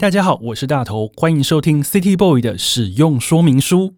大家好，我是大头，欢迎收听 City Boy 的使用说明书。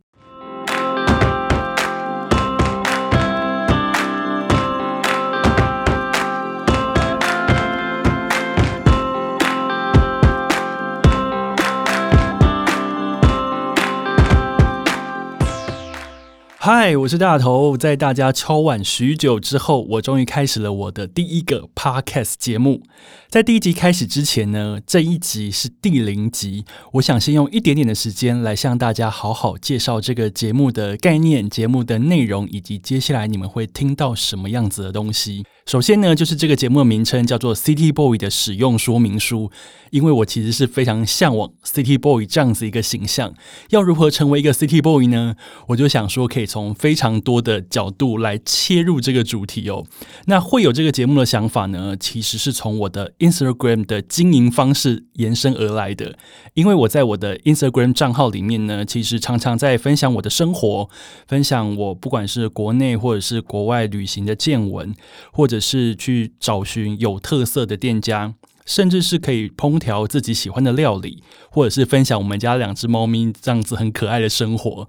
嗨，我是大头。在大家敲碗许久之后，我终于开始了我的第一个 Podcast 节目。在第一集开始之前呢，这一集是第零集。我想先用一点点的时间来向大家好好介绍这个节目的概念、节目的内容，以及接下来你们会听到什么样子的东西。首先呢，就是这个节目的名称叫做 City Boy 的使用说明书。因为我其实是非常向往 City Boy 这样子一个形象。要如何成为一个 City Boy 呢？我就想说，可以从非常多的角度来切入这个主题哦。那会有这个节目的想法呢，其实是从我的 Instagram 的经营方式延伸而来的。因为我在我的 Instagram 账号里面呢，其实常常在分享我的生活，分享我不管是国内或者是国外旅行的见闻，或者是去找寻有特色的店家，甚至是可以烹调自己喜欢的料理，或者是分享我们家两只猫咪这样子很可爱的生活。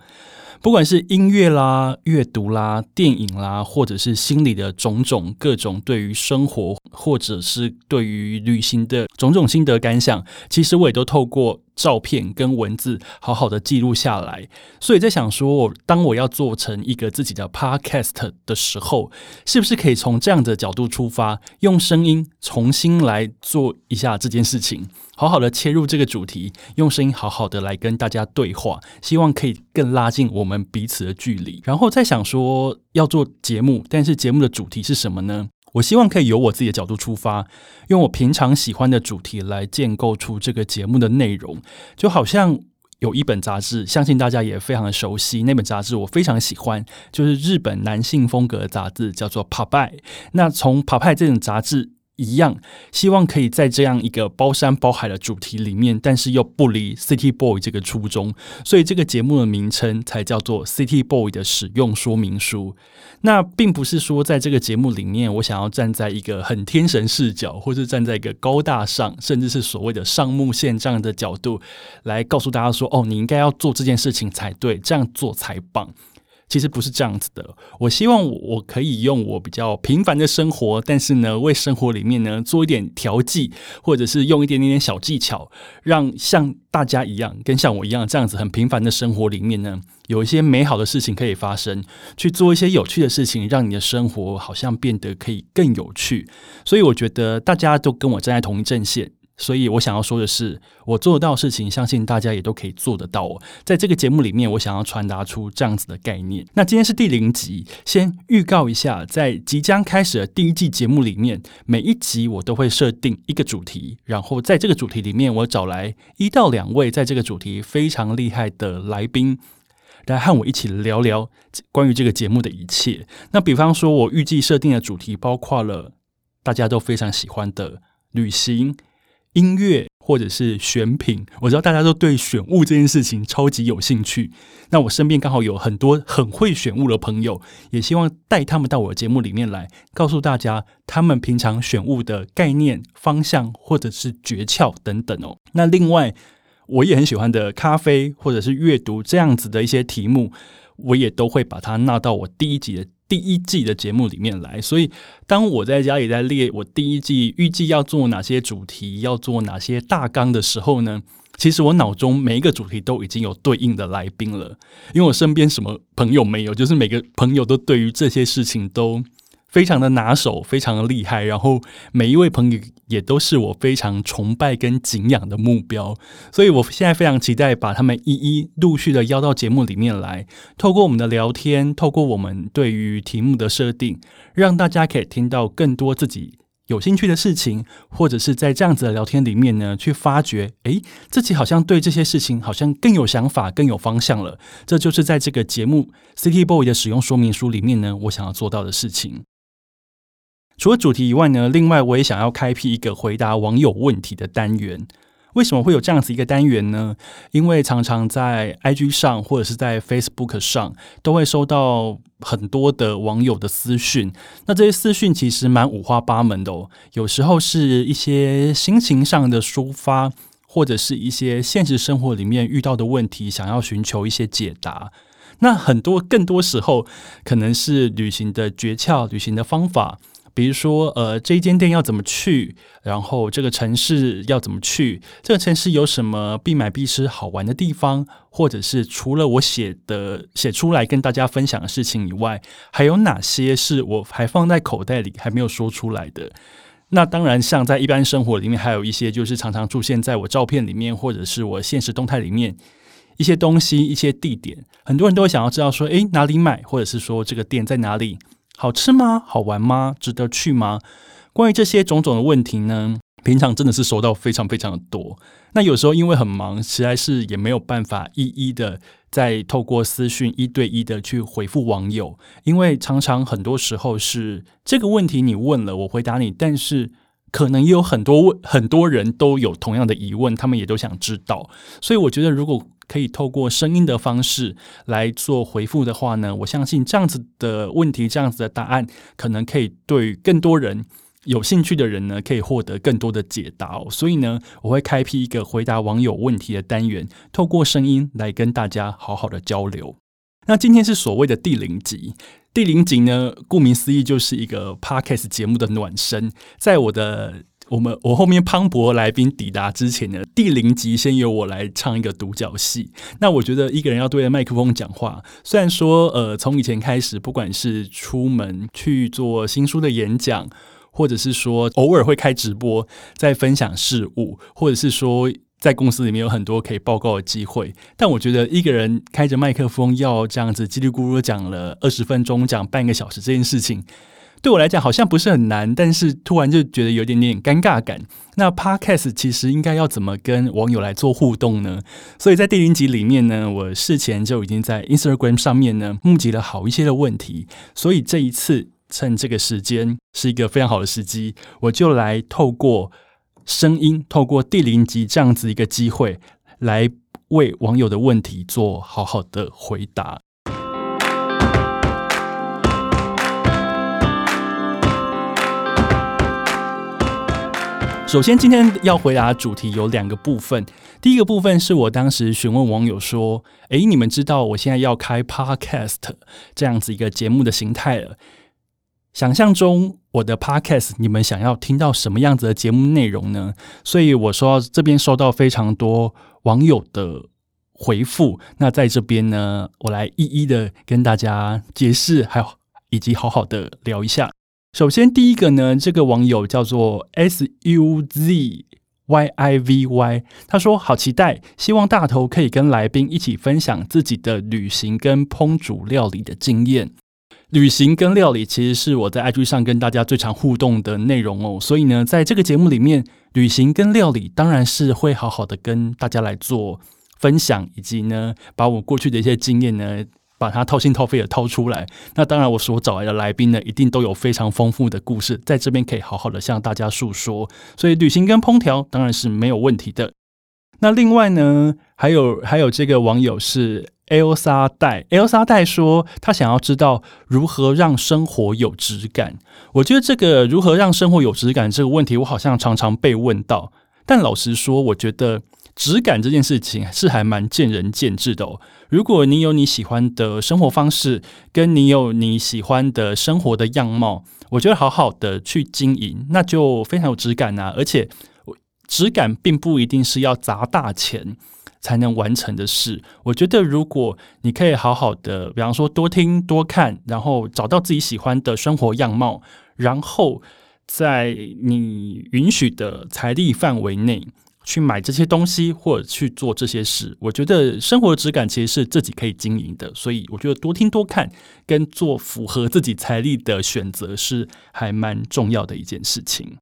不管是音乐啦、阅读啦、电影啦，或者是心里的种种各种对于生活，或者是对于旅行的种种心得感想，其实我也都透过照片跟文字好好的记录下来。所以在想说，当我要做成一个自己的 podcast 的时候，是不是可以从这样的角度出发，用声音重新来做一下这件事情？好好的切入这个主题，用声音好好的来跟大家对话，希望可以更拉近我们彼此的距离。然后再想说要做节目，但是节目的主题是什么呢？我希望可以由我自己的角度出发，用我平常喜欢的主题来建构出这个节目的内容。就好像有一本杂志，相信大家也非常的熟悉，那本杂志我非常喜欢，就是日本男性风格的杂志，叫做《PAPAYE》。那从《PAPAYE》这种杂志。一样，希望可以在这样一个包山包海的主题里面，但是又不离 City Boy 这个初衷，所以这个节目的名称才叫做 City Boy 的使用说明书。那并不是说在这个节目里面，我想要站在一个很天神视角，或是站在一个高大上，甚至是所谓的上目线这样的角度来告诉大家说：“哦，你应该要做这件事情才对，这样做才棒。”其实不是这样子的，我希望我可以用我比较平凡的生活，但是呢，为生活里面呢做一点调剂，或者是用一点点点小技巧，让像大家一样，跟像我一样这样子很平凡的生活里面呢，有一些美好的事情可以发生，去做一些有趣的事情，让你的生活好像变得可以更有趣。所以我觉得大家都跟我站在同一阵线。所以我想要说的是，我做到的事情，相信大家也都可以做得到哦。在这个节目里面，我想要传达出这样子的概念。那今天是第零集，先预告一下，在即将开始的第一季节目里面，每一集我都会设定一个主题，然后在这个主题里面，我找来一到两位在这个主题非常厉害的来宾，来和我一起聊聊关于这个节目的一切。那比方说，我预计设定的主题包括了大家都非常喜欢的旅行。音乐或者是选品，我知道大家都对选物这件事情超级有兴趣。那我身边刚好有很多很会选物的朋友，也希望带他们到我的节目里面来，告诉大家他们平常选物的概念、方向或者是诀窍等等哦。那另外，我也很喜欢的咖啡或者是阅读这样子的一些题目，我也都会把它纳到我第一集的。第一季的节目里面来，所以当我在家里在列我第一季预计要做哪些主题，要做哪些大纲的时候呢，其实我脑中每一个主题都已经有对应的来宾了，因为我身边什么朋友没有，就是每个朋友都对于这些事情都。非常的拿手，非常的厉害，然后每一位朋友也都是我非常崇拜跟敬仰的目标，所以我现在非常期待把他们一一陆续的邀到节目里面来，透过我们的聊天，透过我们对于题目的设定，让大家可以听到更多自己有兴趣的事情，或者是在这样子的聊天里面呢，去发掘，诶，自己好像对这些事情好像更有想法，更有方向了。这就是在这个节目《City Boy》的使用说明书里面呢，我想要做到的事情。除了主题以外呢，另外我也想要开辟一个回答网友问题的单元。为什么会有这样子一个单元呢？因为常常在 IG 上或者是在 Facebook 上，都会收到很多的网友的私讯。那这些私讯其实蛮五花八门的哦，有时候是一些心情上的抒发。或者是一些现实生活里面遇到的问题，想要寻求一些解答。那很多更多时候，可能是旅行的诀窍、旅行的方法。比如说，呃，这一间店要怎么去？然后这个城市要怎么去？这个城市有什么必买必吃好玩的地方？或者是除了我写的写出来跟大家分享的事情以外，还有哪些是我还放在口袋里还没有说出来的？那当然，像在一般生活里面，还有一些就是常常出现在我照片里面，或者是我现实动态里面一些东西、一些地点，很多人都会想要知道说，诶，哪里买？或者是说这个店在哪里？好吃吗？好玩吗？值得去吗？关于这些种种的问题呢，平常真的是收到非常非常的多。那有时候因为很忙，实在是也没有办法一一的再透过私讯一对一的去回复网友，因为常常很多时候是这个问题你问了，我回答你，但是可能也有很多问很多人都有同样的疑问，他们也都想知道。所以我觉得如果可以透过声音的方式来做回复的话呢，我相信这样子的问题，这样子的答案，可能可以对更多人有兴趣的人呢，可以获得更多的解答哦。所以呢，我会开辟一个回答网友问题的单元，透过声音来跟大家好好的交流。那今天是所谓的第零集，第零集呢，顾名思义就是一个 Podcast 节目的暖身，在我的。我们我后面磅礴来宾抵达之前呢，第零集先由我来唱一个独角戏。那我觉得一个人要对着麦克风讲话，虽然说呃从以前开始，不管是出门去做新书的演讲，或者是说偶尔会开直播在分享事物，或者是说在公司里面有很多可以报告的机会，但我觉得一个人开着麦克风要这样子叽里咕噜讲了二十分钟，讲半个小时这件事情。对我来讲好像不是很难，但是突然就觉得有点点尴尬感。那 Podcast 其实应该要怎么跟网友来做互动呢？所以在第零集里面呢，我事前就已经在 Instagram 上面呢募集了好一些的问题，所以这一次趁这个时间是一个非常好的时机，我就来透过声音，透过第零集这样子一个机会，来为网友的问题做好好的回答。首先，今天要回答的主题有两个部分。第一个部分是我当时询问网友说：“诶，你们知道我现在要开 Podcast 这样子一个节目的形态了？想象中我的 Podcast，你们想要听到什么样子的节目内容呢？”所以我说这边收到非常多网友的回复。那在这边呢，我来一一的跟大家解释，还有以及好好的聊一下。首先，第一个呢，这个网友叫做 S U Z Y I V Y，他说好期待，希望大头可以跟来宾一起分享自己的旅行跟烹煮料理的经验。旅行跟料理其实是我在 IG 上跟大家最常互动的内容哦，所以呢，在这个节目里面，旅行跟料理当然是会好好的跟大家来做分享，以及呢，把我过去的一些经验呢。把它掏心掏肺的掏出来，那当然我所找来的来宾呢，一定都有非常丰富的故事，在这边可以好好的向大家诉说。所以旅行跟烹调当然是没有问题的。那另外呢，还有还有这个网友是 Elsa 戴，Elsa 戴说他想要知道如何让生活有质感。我觉得这个如何让生活有质感这个问题，我好像常常被问到，但老实说，我觉得。质感这件事情是还蛮见仁见智的哦。如果你有你喜欢的生活方式，跟你有你喜欢的生活的样貌，我觉得好好的去经营，那就非常有质感啊。而且，质感并不一定是要砸大钱才能完成的事。我觉得，如果你可以好好的，比方说多听多看，然后找到自己喜欢的生活样貌，然后在你允许的财力范围内。去买这些东西，或者去做这些事，我觉得生活的质感其实是自己可以经营的。所以我觉得多听多看，跟做符合自己财力的选择是还蛮重要的一件事情。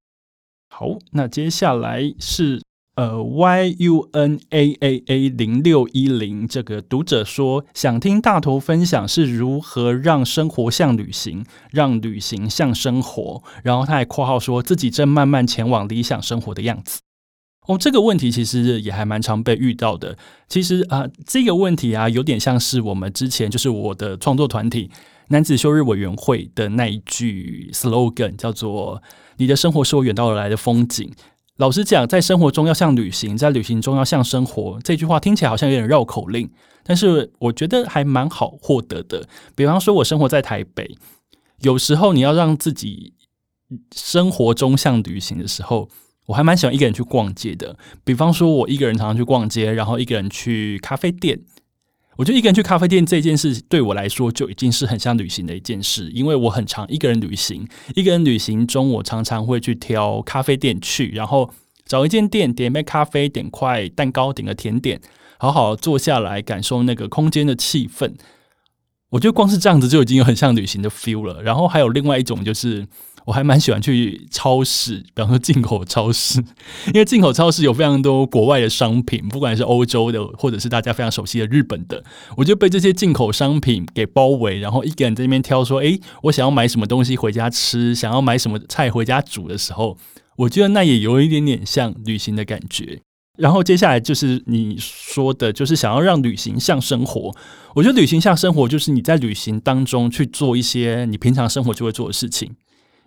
好，那接下来是呃 Y U N A A A 零六一零这个读者说，想听大头分享是如何让生活像旅行，让旅行像生活。然后他还括号说自己正慢慢前往理想生活的样子。哦，这个问题其实也还蛮常被遇到的。其实啊，这个问题啊，有点像是我们之前就是我的创作团体男子休日委员会的那一句 slogan，叫做“你的生活是我远道而来的风景”。老实讲，在生活中要像旅行，在旅行中要像生活，这句话听起来好像有点绕口令，但是我觉得还蛮好获得的。比方说，我生活在台北，有时候你要让自己生活中像旅行的时候，我还蛮喜欢一个人去逛街的。比方说，我一个人常常去逛街，然后一个人去咖啡店。我觉得一个人去咖啡店这件事对我来说就已经是很像旅行的一件事，因为我很常一个人旅行。一个人旅行中，我常常会去挑咖啡店去，然后找一间店，点杯咖啡，点块蛋糕，点个甜点，好好坐下来感受那个空间的气氛。我觉得光是这样子就已经有很像旅行的 feel 了。然后还有另外一种就是。我还蛮喜欢去超市，比方说进口超市，因为进口超市有非常多国外的商品，不管是欧洲的，或者是大家非常熟悉的日本的，我就被这些进口商品给包围，然后一个人在那边挑，说：“诶，我想要买什么东西回家吃，想要买什么菜回家煮的时候，我觉得那也有一点点像旅行的感觉。”然后接下来就是你说的，就是想要让旅行像生活。我觉得旅行像生活，就是你在旅行当中去做一些你平常生活就会做的事情。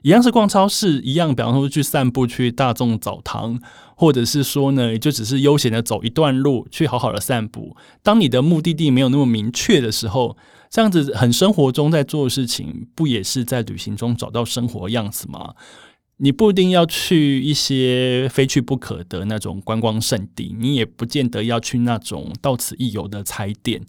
一样是逛超市，一样，比方说去散步，去大众澡堂，或者是说呢，就只是悠闲的走一段路，去好好的散步。当你的目的地没有那么明确的时候，这样子很生活中在做的事情，不也是在旅行中找到生活样子吗？你不一定要去一些非去不可的那种观光胜地，你也不见得要去那种到此一游的踩点。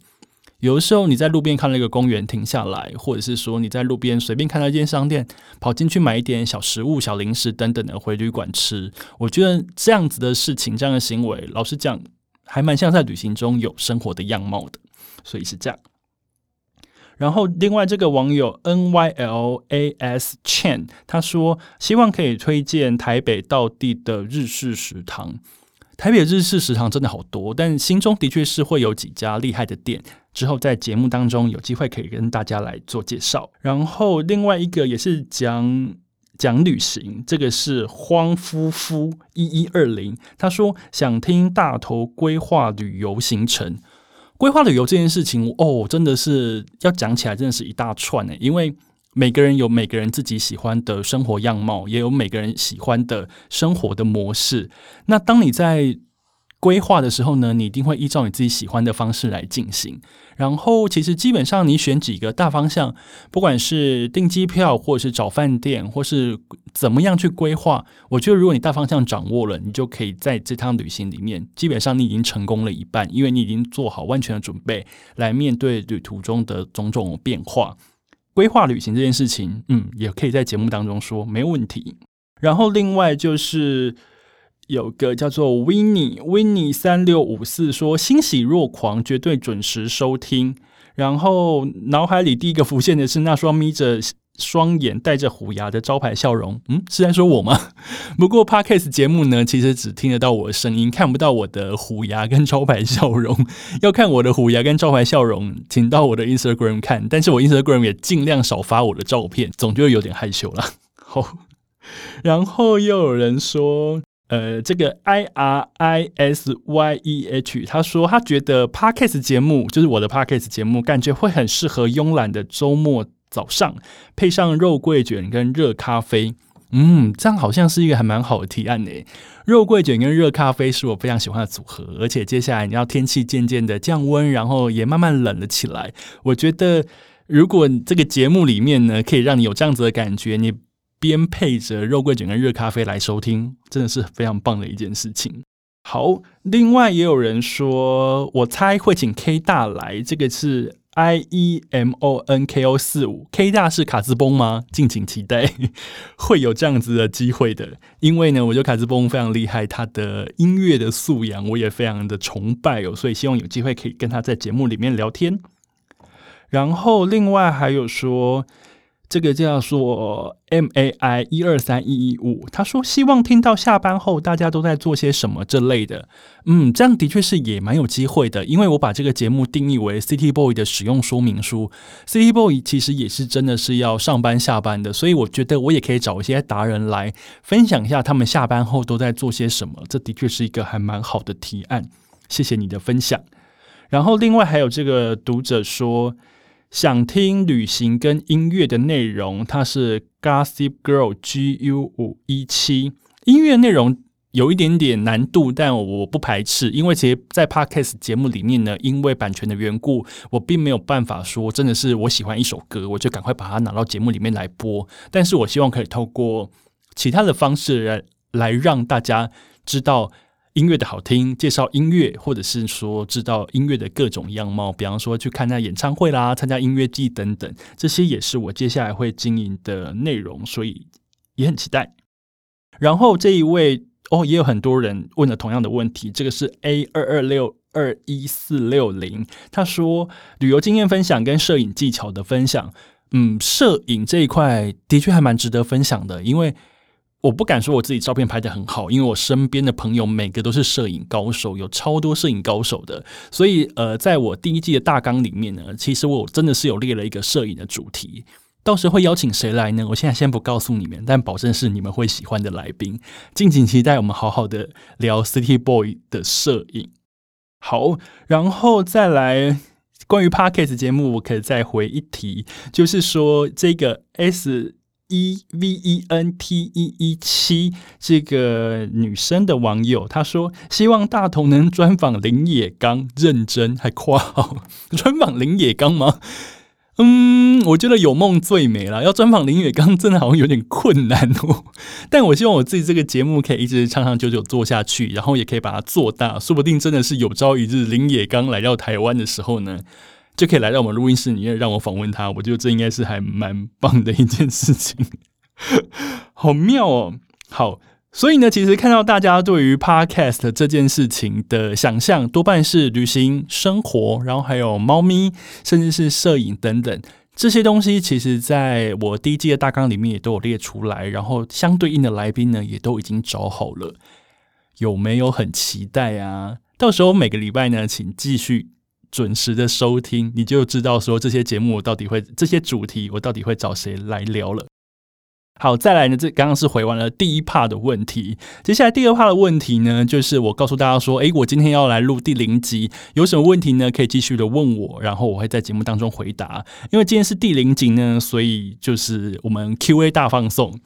有的时候你在路边看到一个公园停下来，或者是说你在路边随便看到一间商店，跑进去买一点小食物、小零食等等的回旅馆吃，我觉得这样子的事情、这样的行为，老实讲，还蛮像在旅行中有生活的样貌的，所以是这样。然后另外这个网友 N Y L A S Chen 他说，希望可以推荐台北道地的日式食堂。台北日式食堂真的好多，但心中的确是会有几家厉害的店。之后在节目当中有机会可以跟大家来做介绍。然后另外一个也是讲讲旅行，这个是荒夫夫一一二零，他说想听大头规划旅游行程。规划旅游这件事情哦，真的是要讲起来，真的是一大串呢，因为。每个人有每个人自己喜欢的生活样貌，也有每个人喜欢的生活的模式。那当你在规划的时候呢，你一定会依照你自己喜欢的方式来进行。然后，其实基本上你选几个大方向，不管是订机票，或者是找饭店，或是怎么样去规划，我觉得如果你大方向掌握了，你就可以在这趟旅行里面，基本上你已经成功了一半，因为你已经做好万全的准备来面对旅途中的种种变化。规划旅行这件事情，嗯，也可以在节目当中说，没问题。然后另外就是有个叫做 Winnie Winnie 三六五四说欣喜若狂，绝对准时收听。然后脑海里第一个浮现的是那双眯着双眼带着虎牙的招牌笑容，嗯，是在说我吗？不过 Podcast 节目呢，其实只听得到我的声音，看不到我的虎牙跟招牌笑容。要看我的虎牙跟招牌笑容，请到我的 Instagram 看。但是我 Instagram 也尽量少发我的照片，总觉得有点害羞了。好，然后又有人说，呃，这个 I R I S Y E H，他说他觉得 Podcast 节目就是我的 Podcast 节目，感觉会很适合慵懒的周末。早上配上肉桂卷跟热咖啡，嗯，这样好像是一个还蛮好的提案呢。肉桂卷跟热咖啡是我非常喜欢的组合，而且接下来你要天气渐渐的降温，然后也慢慢冷了起来。我觉得如果这个节目里面呢，可以让你有这样子的感觉，你边配着肉桂卷跟热咖啡来收听，真的是非常棒的一件事情。好，另外也有人说，我猜会请 K 大来，这个是。I E M O N K O 四五 K 大是卡兹崩吗？敬请期待，会有这样子的机会的。因为呢，我觉得卡兹崩非常厉害，他的音乐的素养我也非常的崇拜哦，所以希望有机会可以跟他在节目里面聊天。然后另外还有说。这个叫做 M A I 一二三一一五，他说希望听到下班后大家都在做些什么这类的，嗯，这样的确是也蛮有机会的，因为我把这个节目定义为 City Boy 的使用说明书，City Boy 其实也是真的是要上班下班的，所以我觉得我也可以找一些达人来分享一下他们下班后都在做些什么，这的确是一个还蛮好的提案，谢谢你的分享。然后另外还有这个读者说。想听旅行跟音乐的内容，它是 Gossip Girl G U 五一七。音乐内容有一点点难度，但我不排斥，因为其实，在 Podcast 节目里面呢，因为版权的缘故，我并没有办法说真的是我喜欢一首歌，我就赶快把它拿到节目里面来播。但是我希望可以透过其他的方式来来让大家知道音乐的好听，介绍音乐，或者是说知道音乐的各种样貌，比方说去看那演唱会啦，参加音乐季等等，这些也是我接下来会经营的内容，所以也很期待。然后这一位。哦，也有很多人问了同样的问题。这个是 A 二二六二一四六零，他说旅游经验分享跟摄影技巧的分享。嗯，摄影这一块的确还蛮值得分享的，因为我不敢说我自己照片拍得很好，因为我身边的朋友每个都是摄影高手，有超多摄影高手的。所以呃，在我第一季的大纲里面呢，其实我真的是有列了一个摄影的主题。到时候会邀请谁来呢？我现在先不告诉你们，但保证是你们会喜欢的来宾。敬请期待，我们好好的聊 City Boy 的摄影。好，然后再来关于 Parkes 节目，我可以再回一题，就是说这个 S E V E N T E E 七这个女生的网友，她说希望大同能专访林野刚，认真还夸号 专访林野刚吗？嗯，我觉得有梦最美了。要专访林野刚，真的好像有点困难哦。但我希望我自己这个节目可以一直长长久久做下去，然后也可以把它做大。说不定真的是有朝一日林野刚来到台湾的时候呢，就可以来到我们录音室里面让我访问他。我觉得这应该是还蛮棒的一件事情，好妙哦。好。所以呢，其实看到大家对于 Podcast 这件事情的想象，多半是旅行、生活，然后还有猫咪，甚至是摄影等等这些东西。其实，在我第一季的大纲里面也都有列出来，然后相对应的来宾呢，也都已经找好了。有没有很期待啊？到时候每个礼拜呢，请继续准时的收听，你就知道说这些节目我到底会，这些主题我到底会找谁来聊了。好，再来呢，这刚刚是回完了第一 part 的问题，接下来第二 part 的问题呢，就是我告诉大家说，诶，我今天要来录第零集，有什么问题呢？可以继续的问我，然后我会在节目当中回答。因为今天是第零集呢，所以就是我们 Q&A 大放送。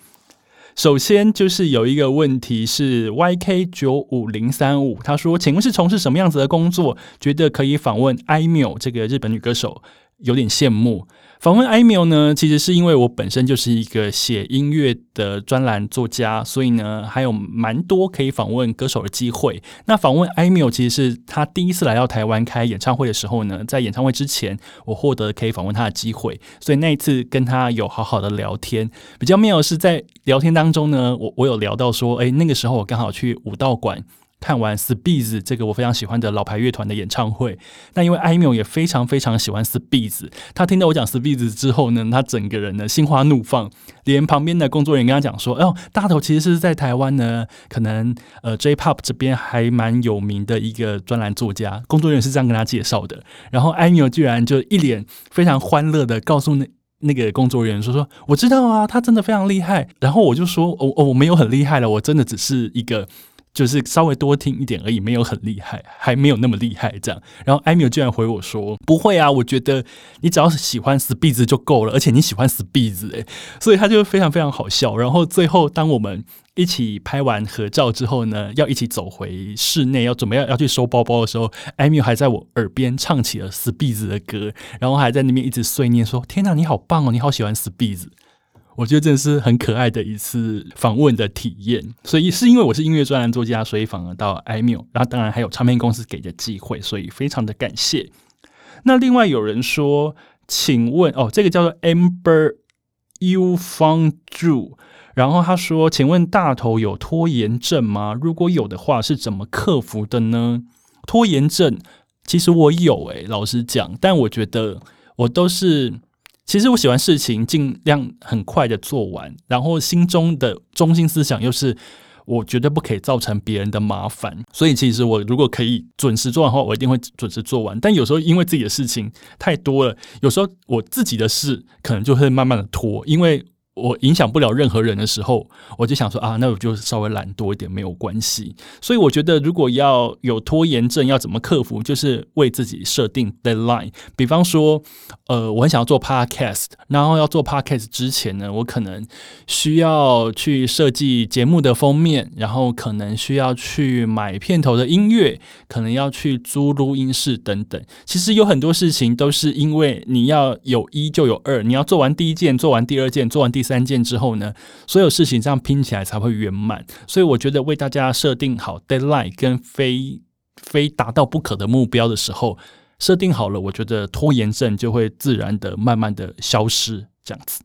首先就是有一个问题是 YK 九五零三五，他说，请问是从事什么样子的工作？觉得可以访问艾缪这个日本女歌手，有点羡慕。访问 Aimee 呢，其实是因为我本身就是一个写音乐的专栏作家，所以呢，还有蛮多可以访问歌手的机会。那访问 Aimee 其实是他第一次来到台湾开演唱会的时候呢，在演唱会之前，我获得可以访问他的机会，所以那一次跟他有好好的聊天。比较妙的是在聊天当中呢，我我有聊到说，诶，那个时候我刚好去武道馆。看完 Spitz 这个我非常喜欢的老牌乐团的演唱会，那因为 Aimee 也非常非常喜欢 Spitz，他听到我讲 Spitz 之后呢，他整个人呢心花怒放，连旁边的工作人员跟他讲说：“哦，大头其实是在台湾呢，可能呃 J-Pop 这边还蛮有名的一个专栏作家。”工作人员是这样跟他介绍的，然后 Aimee 居然就一脸非常欢乐的告诉那那个工作人员说：“说我知道啊，他真的非常厉害。”然后我就说：“哦哦，我没有很厉害了，我真的只是一个。”就是稍微多听一点而已，没有很厉害，还没有那么厉害这样。然后艾米居然回我说：“不会啊，我觉得你只要是喜欢 Spitz 就够了，而且你喜欢 Spitz 诶。”所以他就非常非常好笑。然后最后当我们一起拍完合照之后呢，要一起走回室内，要准备要要去收包包的时候艾米还在我耳边唱起了 Spitz 的歌，然后还在那边一直碎念说：“天哪，你好棒哦，你好喜欢 Spitz。”我觉得真的是很可爱的一次访问的体验，所以是因为我是音乐专栏作家，所以访问到 Aimee，然后当然还有唱片公司给的机会，所以非常的感谢。那另外有人说，请问哦，这个叫做 Amber You Found Drew，然后他说，请问大头有拖延症吗？如果有的话，是怎么克服的呢？拖延症其实我有诶、老实讲，但我觉得我都是。其实我喜欢事情尽量很快的做完，然后心中的中心思想又是我绝对不可以造成别人的麻烦。所以其实我如果可以准时做完的话，我一定会准时做完。但有时候因为自己的事情太多了，有时候我自己的事可能就会慢慢的拖，因为我影响不了任何人的时候，我就想说啊，那我就稍微懒惰一点没有关系。所以我觉得，如果要有拖延症，要怎么克服？就是为自己设定 deadline。比方说，呃，我很想要做 podcast，然后要做 podcast 之前呢，我可能需要去设计节目的封面，然后可能需要去买片头的音乐，可能要去租录音室等等。其实有很多事情都是因为你要有一就有二，你要做完第一件，做完第二件，做完第三件之后呢，所有事情这样拼起来才会圆满。所以我觉得为大家设定好 deadline 跟非非达到不可的目标的时候，设定好了，我觉得拖延症就会自然的慢慢的消失，这样子。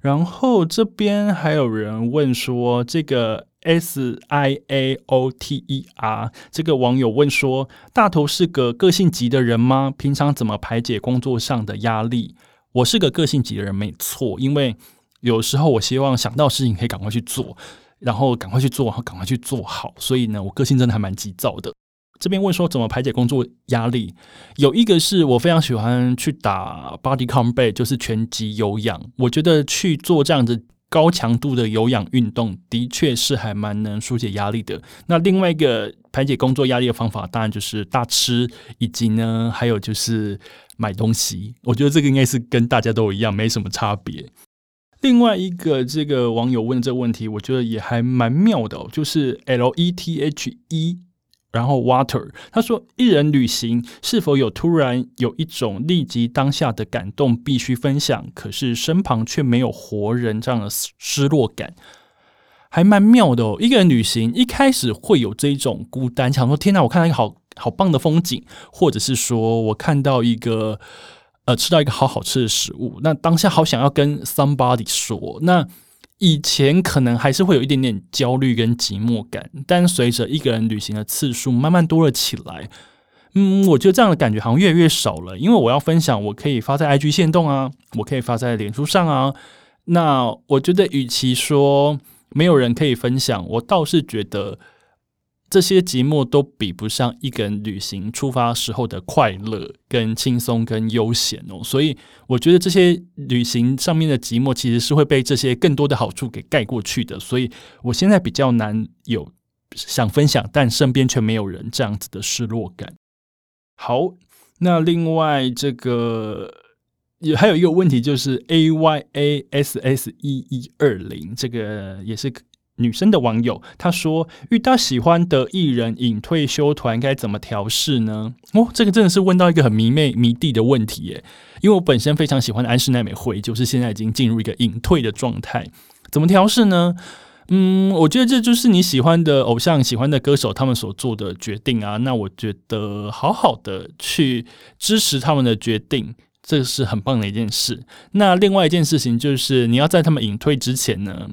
然后这边还有人问说，这个 S I A O T E R 这个网友问说，大头是个个性急的人吗？平常怎么排解工作上的压力？我是个个性急的人，没错，因为。有时候我希望想到事情可以赶快去做，然后赶快去做，然后赶快去做好。所以呢，我个性真的还蛮急躁的。这边问说怎么排解工作压力，有一个是我非常喜欢去打 body combat，就是拳击有氧。我觉得去做这样子高强度的有氧运动，的确是还蛮能疏解压力的。那另外一个排解工作压力的方法，当然就是大吃，以及呢，还有就是买东西。我觉得这个应该是跟大家都一样，没什么差别。另外一个这个网友问的这个问题，我觉得也还蛮妙的，就是 L E T H E，然后 Water，他说一人旅行是否有突然有一种立即当下的感动必须分享，可是身旁却没有活人这样的失落感，还蛮妙的哦。一个人旅行一开始会有这一种孤单，想说天哪，我看到一个好好棒的风景，或者是说我看到一个。呃，吃到一个好好吃的食物，那当下好想要跟 somebody 说。那以前可能还是会有一点点焦虑跟寂寞感，但随着一个人旅行的次数慢慢多了起来，嗯，我觉得这样的感觉好像越来越少了。因为我要分享，我可以发在 IG 线动啊，我可以发在脸书上啊。那我觉得，与其说没有人可以分享，我倒是觉得。这些寂寞都比不上一个人旅行出发时候的快乐、跟轻松、跟悠闲哦。所以我觉得这些旅行上面的寂寞，其实是会被这些更多的好处给盖过去的。所以我现在比较难有想分享，但身边却没有人这样子的失落感。好，那另外这个也还有一个问题，就是 A Y A S S 一一二零，这个也是。女生的网友她说：“遇到喜欢的艺人隐退休团该怎么调试呢？”哦，这个真的是问到一个很迷妹迷弟的问题耶。因为我本身非常喜欢的安室奈美惠，就是现在已经进入一个隐退的状态，怎么调试呢？嗯，我觉得这就是你喜欢的偶像、喜欢的歌手他们所做的决定啊。那我觉得好好的去支持他们的决定，这是很棒的一件事。那另外一件事情就是你要在他们隐退之前呢，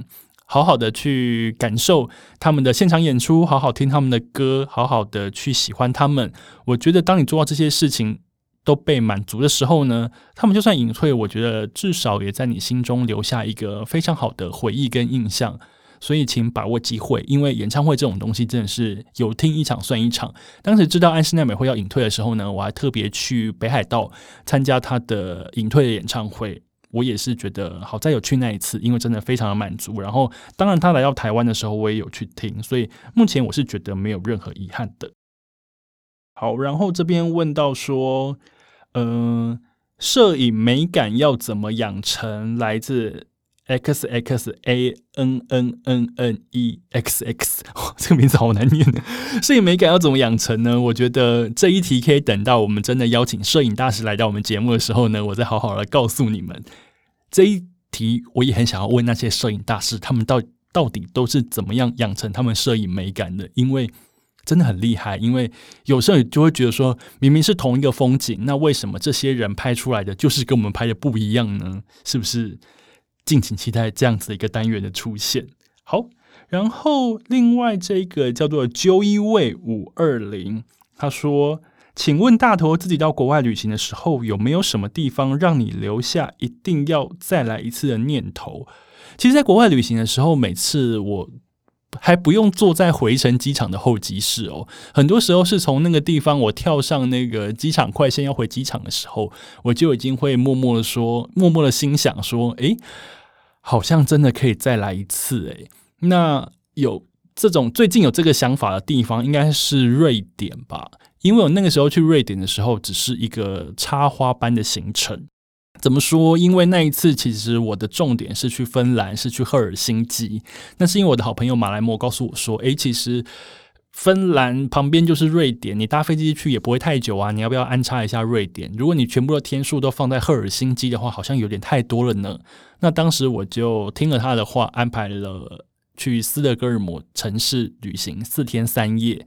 好好的去感受他们的现场演出，好好听他们的歌，好好的去喜欢他们。我觉得，当你做到这些事情都被满足的时候呢，他们就算隐退，我觉得至少也在你心中留下一个非常好的回忆跟印象。所以，请把握机会，因为演唱会这种东西真的是有听一场算一场。当时知道安室奈美惠要隐退的时候呢，我还特别去北海道参加她的隐退的演唱会。我也是觉得好在有去那一次，因为真的非常的满足。然后，当然他来到台湾的时候，我也有去听，所以目前我是觉得没有任何遗憾的。好，然后这边问到说，嗯、摄影美感要怎么养成？来自 X X A N N N N E X X，这个名字好难念。摄影美感要怎么养成呢？我觉得这一题可以等到我们真的邀请摄影大师来到我们节目的时候呢，我再好好的告诉你们。这一题我也很想要问那些摄影大师，他们到到底都是怎么样养成他们摄影美感的？因为真的很厉害。因为有时候就会觉得说，明明是同一个风景，那为什么这些人拍出来的就是跟我们拍的不一样呢？是不是？敬请期待这样子的一个单元的出现。好，然后另外这个叫做 Joey Way 五二零，他说。请问大头自己到国外旅行的时候，有没有什么地方让你留下一定要再来一次的念头？其实，在国外旅行的时候，每次我还不用坐在回程机场的候机室哦，很多时候是从那个地方我跳上那个机场快线要回机场的时候，我就已经会默默的说，默默的心想说，诶。好像真的可以再来一次诶。那有这种最近有这个想法的地方，应该是瑞典吧？因为我那个时候去瑞典的时候，只是一个插花班的行程。怎么说？因为那一次其实我的重点是去芬兰，是去赫尔辛基。那是因为我的好朋友马来莫告诉我说：“诶，其实芬兰旁边就是瑞典，你搭飞机去也不会太久啊。你要不要安插一下瑞典？如果你全部的天数都放在赫尔辛基的话，好像有点太多了呢。”那当时我就听了他的话，安排了去斯德哥尔摩城市旅行四天三夜。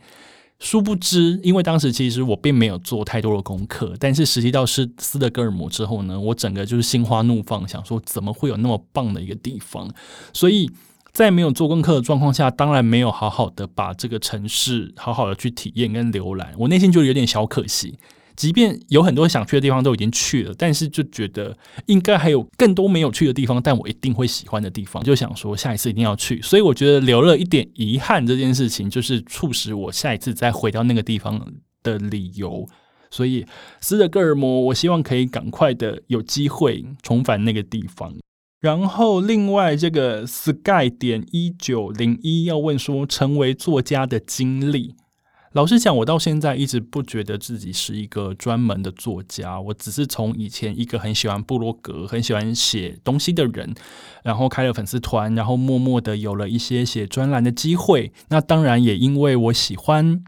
殊不知，因为当时其实我并没有做太多的功课，但是实际到是斯德哥尔摩之后呢，我整个就是心花怒放，想说怎么会有那么棒的一个地方？所以在没有做功课的状况下，当然没有好好的把这个城市好好的去体验跟浏览，我内心就有点小可惜。即便有很多想去的地方都已经去了，但是就觉得应该还有更多没有去的地方，但我一定会喜欢的地方，就想说下一次一定要去。所以我觉得留了一点遗憾这件事情，就是促使我下一次再回到那个地方的理由。所以斯德哥尔摩，我希望可以赶快的有机会重返那个地方。然后另外这个 Sky 点一九零一要问说，成为作家的经历。老实讲，我到现在一直不觉得自己是一个专门的作家。我只是从以前一个很喜欢部落格、很喜欢写东西的人，然后开了粉丝团，然后默默的有了一些写专栏的机会。那当然也因为我喜欢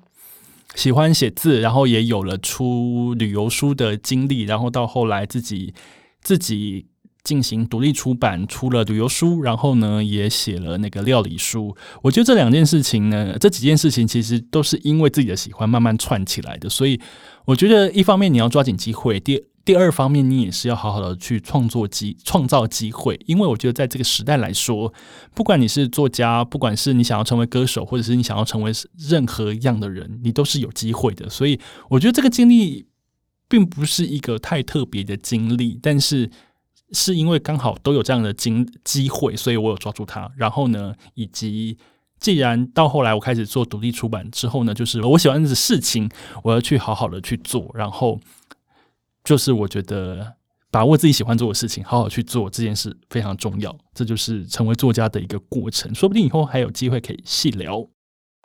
喜欢写字，然后也有了出旅游书的经历，然后到后来自己自己。进行独立出版，出了旅游书，然后呢，也写了那个料理书。我觉得这两件事情呢，这几件事情其实都是因为自己的喜欢慢慢串起来的。所以，我觉得一方面你要抓紧机会，第第二方面你也是要好好的去创作机创造机会。因为我觉得在这个时代来说，不管你是作家，不管是你想要成为歌手，或者是你想要成为任何样的人，你都是有机会的。所以，我觉得这个经历并不是一个太特别的经历，但是。是因为刚好都有这样的经机会，所以我有抓住它。然后呢，以及既然到后来我开始做独立出版之后呢，就是我喜欢的事情，我要去好好的去做。然后就是我觉得把握自己喜欢做的事情，好好去做这件事非常重要。这就是成为作家的一个过程。说不定以后还有机会可以细聊。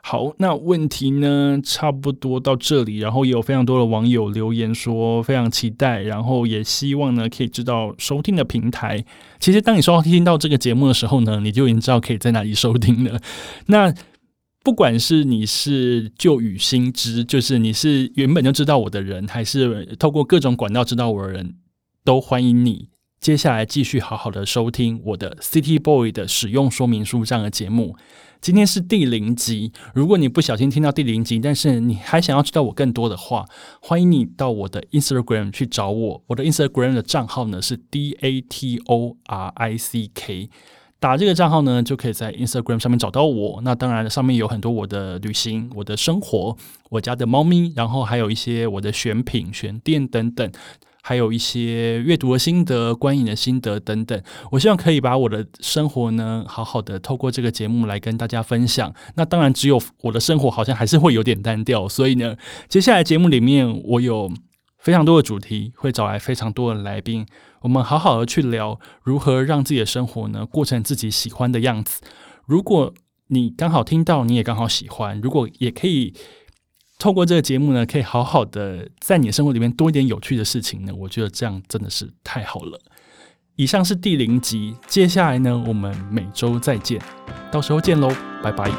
好，那问题呢，差不多到这里，然后也有非常多的网友留言说非常期待，然后也希望呢可以知道收听的平台。其实当你收听到这个节目的时候呢，你就已经知道可以在哪里收听了。那不管是你是旧雨新知，就是你是原本就知道我的人，还是透过各种管道知道我的人，都欢迎你接下来继续好好的收听我的 City Boy 的使用说明书这样的节目。今天是第零集，如果你不小心听到第零集，但是你还想要知道我更多的话，欢迎你到我的 Instagram 去找我。我的 Instagram 的账号呢是 D A T O R I C K，打这个账号呢就可以在 Instagram 上面找到我。那当然上面有很多我的旅行、我的生活、我家的猫咪，然后还有一些我的选品、选店等等。还有一些阅读的心得、观影的心得等等，我希望可以把我的生活呢，好好的透过这个节目来跟大家分享。那当然，只有我的生活好像还是会有点单调，所以呢，接下来节目里面我有非常多的主题，会找来非常多的来宾，我们好好的去聊如何让自己的生活呢过成自己喜欢的样子。如果你刚好听到，你也刚好喜欢，如果也可以。透过这个节目呢，可以好好的在你的生活里面多一点有趣的事情呢，我觉得这样真的是太好了。以上是第零集，接下来呢，我们每周再见，到时候见喽，拜拜。